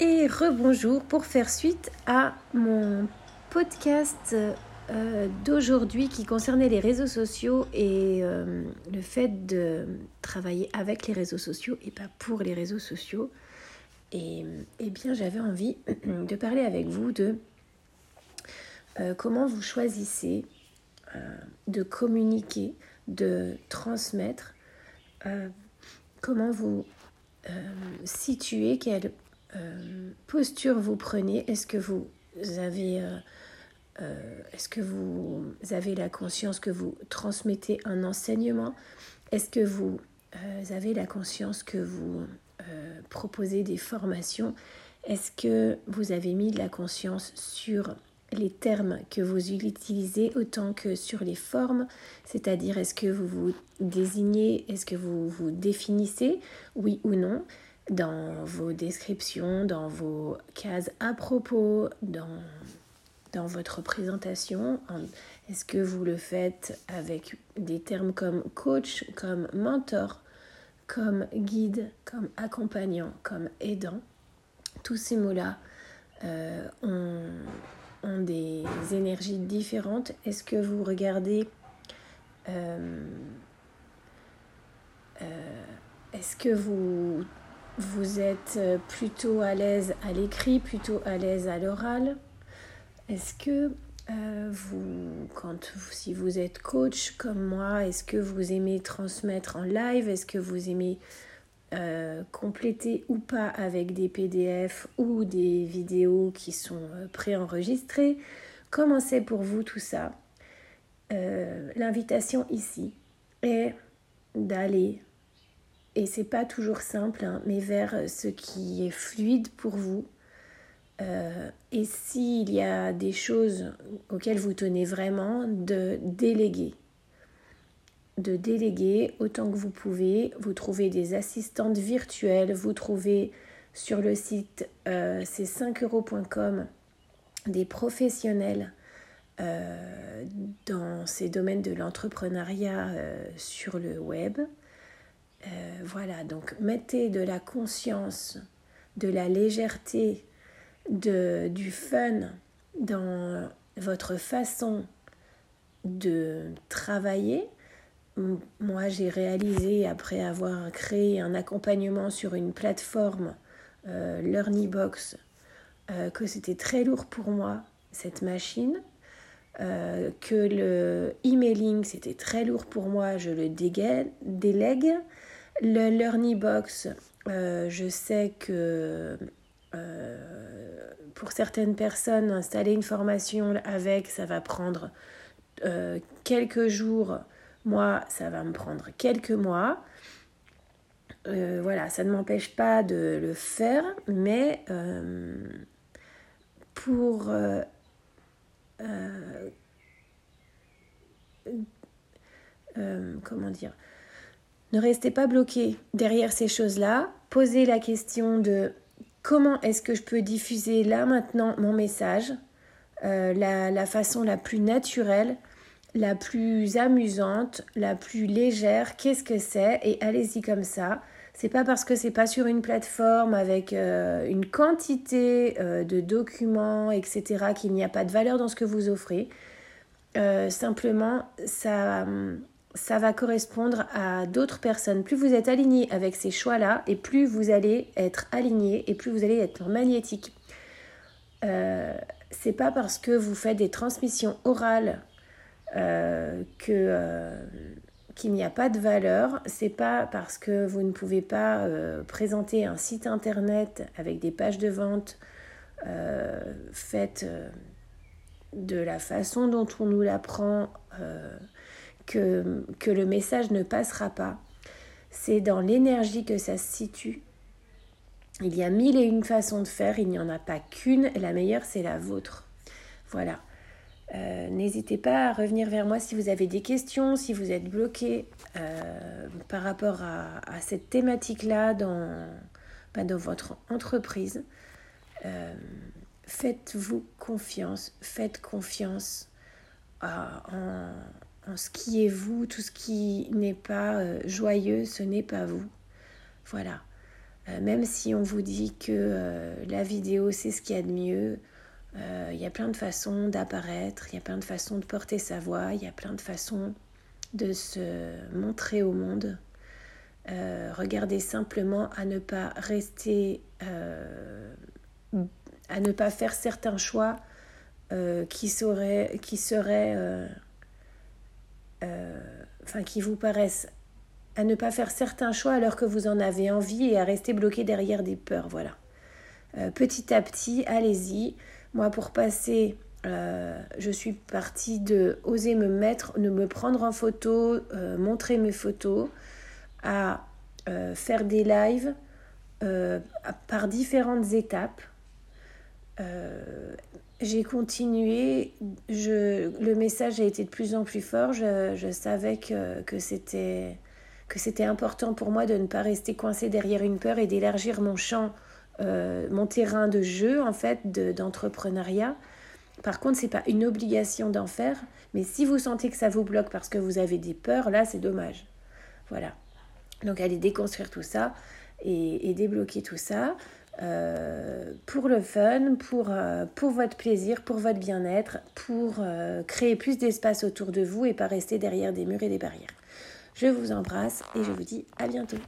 et rebonjour pour faire suite à mon podcast euh, d'aujourd'hui qui concernait les réseaux sociaux et euh, le fait de travailler avec les réseaux sociaux et pas pour les réseaux sociaux. Et, eh bien j'avais envie de parler avec vous de euh, comment vous choisissez de communiquer, de transmettre, comment vous situez, quelle euh, posture vous prenez. Est-ce que vous avez, euh, euh, est-ce que vous avez la conscience que vous transmettez un enseignement? Est-ce que vous avez la conscience que vous proposez des formations? Est-ce que vous avez mis de la conscience sur les termes que vous utilisez autant que sur les formes, c'est-à-dire est-ce que vous vous désignez, est-ce que vous vous définissez, oui ou non, dans vos descriptions, dans vos cases à propos, dans, dans votre présentation. Est-ce que vous le faites avec des termes comme coach, comme mentor, comme guide, comme accompagnant, comme aidant? Tous ces mots-là euh, ont, ont, des énergies différentes. Est-ce que vous regardez... Euh, euh, est-ce que vous vous êtes euh, plutôt à l'aise à l'écrit, plutôt à l'aise à l'oral. Est-ce que euh, vous, quand si vous êtes coach comme moi, est-ce que vous aimez transmettre en live? Est-ce que vous aimez euh, compléter ou pas avec des PDF ou des vidéos qui sont préenregistrées? Comment c'est pour vous tout ça? L'invitation ici est d'aller et c'est pas toujours simple, hein, mais vers ce qui est fluide pour vous. Euh, et s'il y a des choses auxquelles vous tenez vraiment, de déléguer. De déléguer autant que vous pouvez. Vous trouvez des assistantes virtuelles, vous trouvez sur le site euh, c'est 5euros.com des professionnels euh, dans ces domaines de l'entrepreneuriat sur le web. Euh, voilà, donc mettez de la conscience, de la légèreté, du fun dans votre façon de travailler. Moi, j'ai réalisé, après avoir créé un accompagnement sur une plateforme euh, LearnyBox, euh, que c'était très lourd pour moi, cette machine. que le emailing c'était très lourd pour moi, je le délègue. Le Learning Box, euh, je sais que euh, pour certaines personnes, installer une formation avec, ça va prendre euh, quelques jours. Moi, ça va me prendre quelques mois. voilà, ça ne m'empêche pas de le faire, mais pour comment dire ne restez pas bloqué derrière ces choses-là. Posez la question de comment est-ce que je peux diffuser là maintenant mon message, euh, la, façon la plus naturelle, la plus amusante, la plus légère, qu'est-ce que c'est? Et allez-y comme ça. C'est pas parce que c'est pas sur une plateforme avec euh, une quantité euh, de documents, etc., qu'il n'y a pas de valeur dans ce que vous offrez. simplement, ça, ça va correspondre à d'autres personnes. Plus vous êtes aligné avec ces choix-là, et plus vous allez être aligné, et plus vous allez être magnétique. Euh, c'est pas parce que vous faites des transmissions orales euh, que euh, qu'il n'y a pas de valeur. C'est pas parce que vous ne pouvez pas euh, présenter un site internet avec des pages de vente faites de la façon dont on nous l'apprend que, que le message ne passera pas. C'est dans l'énergie que ça se situe. Il y a mille et une façons de faire, il n'y en a pas qu'une. La meilleure, c'est la vôtre. Voilà. Euh, n'hésitez pas à revenir vers moi si vous avez des questions, si vous êtes bloqué euh, par rapport à, cette thématique-là dans, bah, dans votre entreprise. Euh, faites-vous confiance, faites confiance en, ce qui est vous, tout ce qui n'est pas euh, joyeux, ce n'est pas vous. Voilà. même si on vous dit que la vidéo c'est ce qu'il y a de mieux, il y a plein de façons d'apparaître, il y a plein de façons de porter sa voix, il y a plein de façons de se montrer au monde. regardez simplement à ne pas rester, à ne pas faire certains choix qui seraient enfin qui vous paraissent à ne pas faire certains choix alors que vous en avez envie et à rester bloqué derrière des peurs. Voilà. Euh, petit à petit, allez-y. Moi, pour passer, euh, je suis partie de oser me mettre, de me prendre en photo, euh, montrer mes photos, à faire des lives par différentes étapes. J'ai continué, je, le message a été de plus en plus fort, je, savais que, que c'était que c'était important pour moi de ne pas rester coincé derrière une peur et d'élargir mon champ, euh, mon terrain de jeu en fait d'entrepreneuriat. Par contre, c'est pas une obligation d'en faire, mais si vous sentez que ça vous bloque parce que vous avez des peurs, là c'est dommage. Voilà. Donc allez déconstruire tout ça et, débloquer tout ça. Euh, pour le fun, pour, euh, pour votre plaisir, pour votre bien-être, pour créer plus d'espace autour de vous et pas rester derrière des murs et des barrières. Je vous embrasse et je vous dis à bientôt.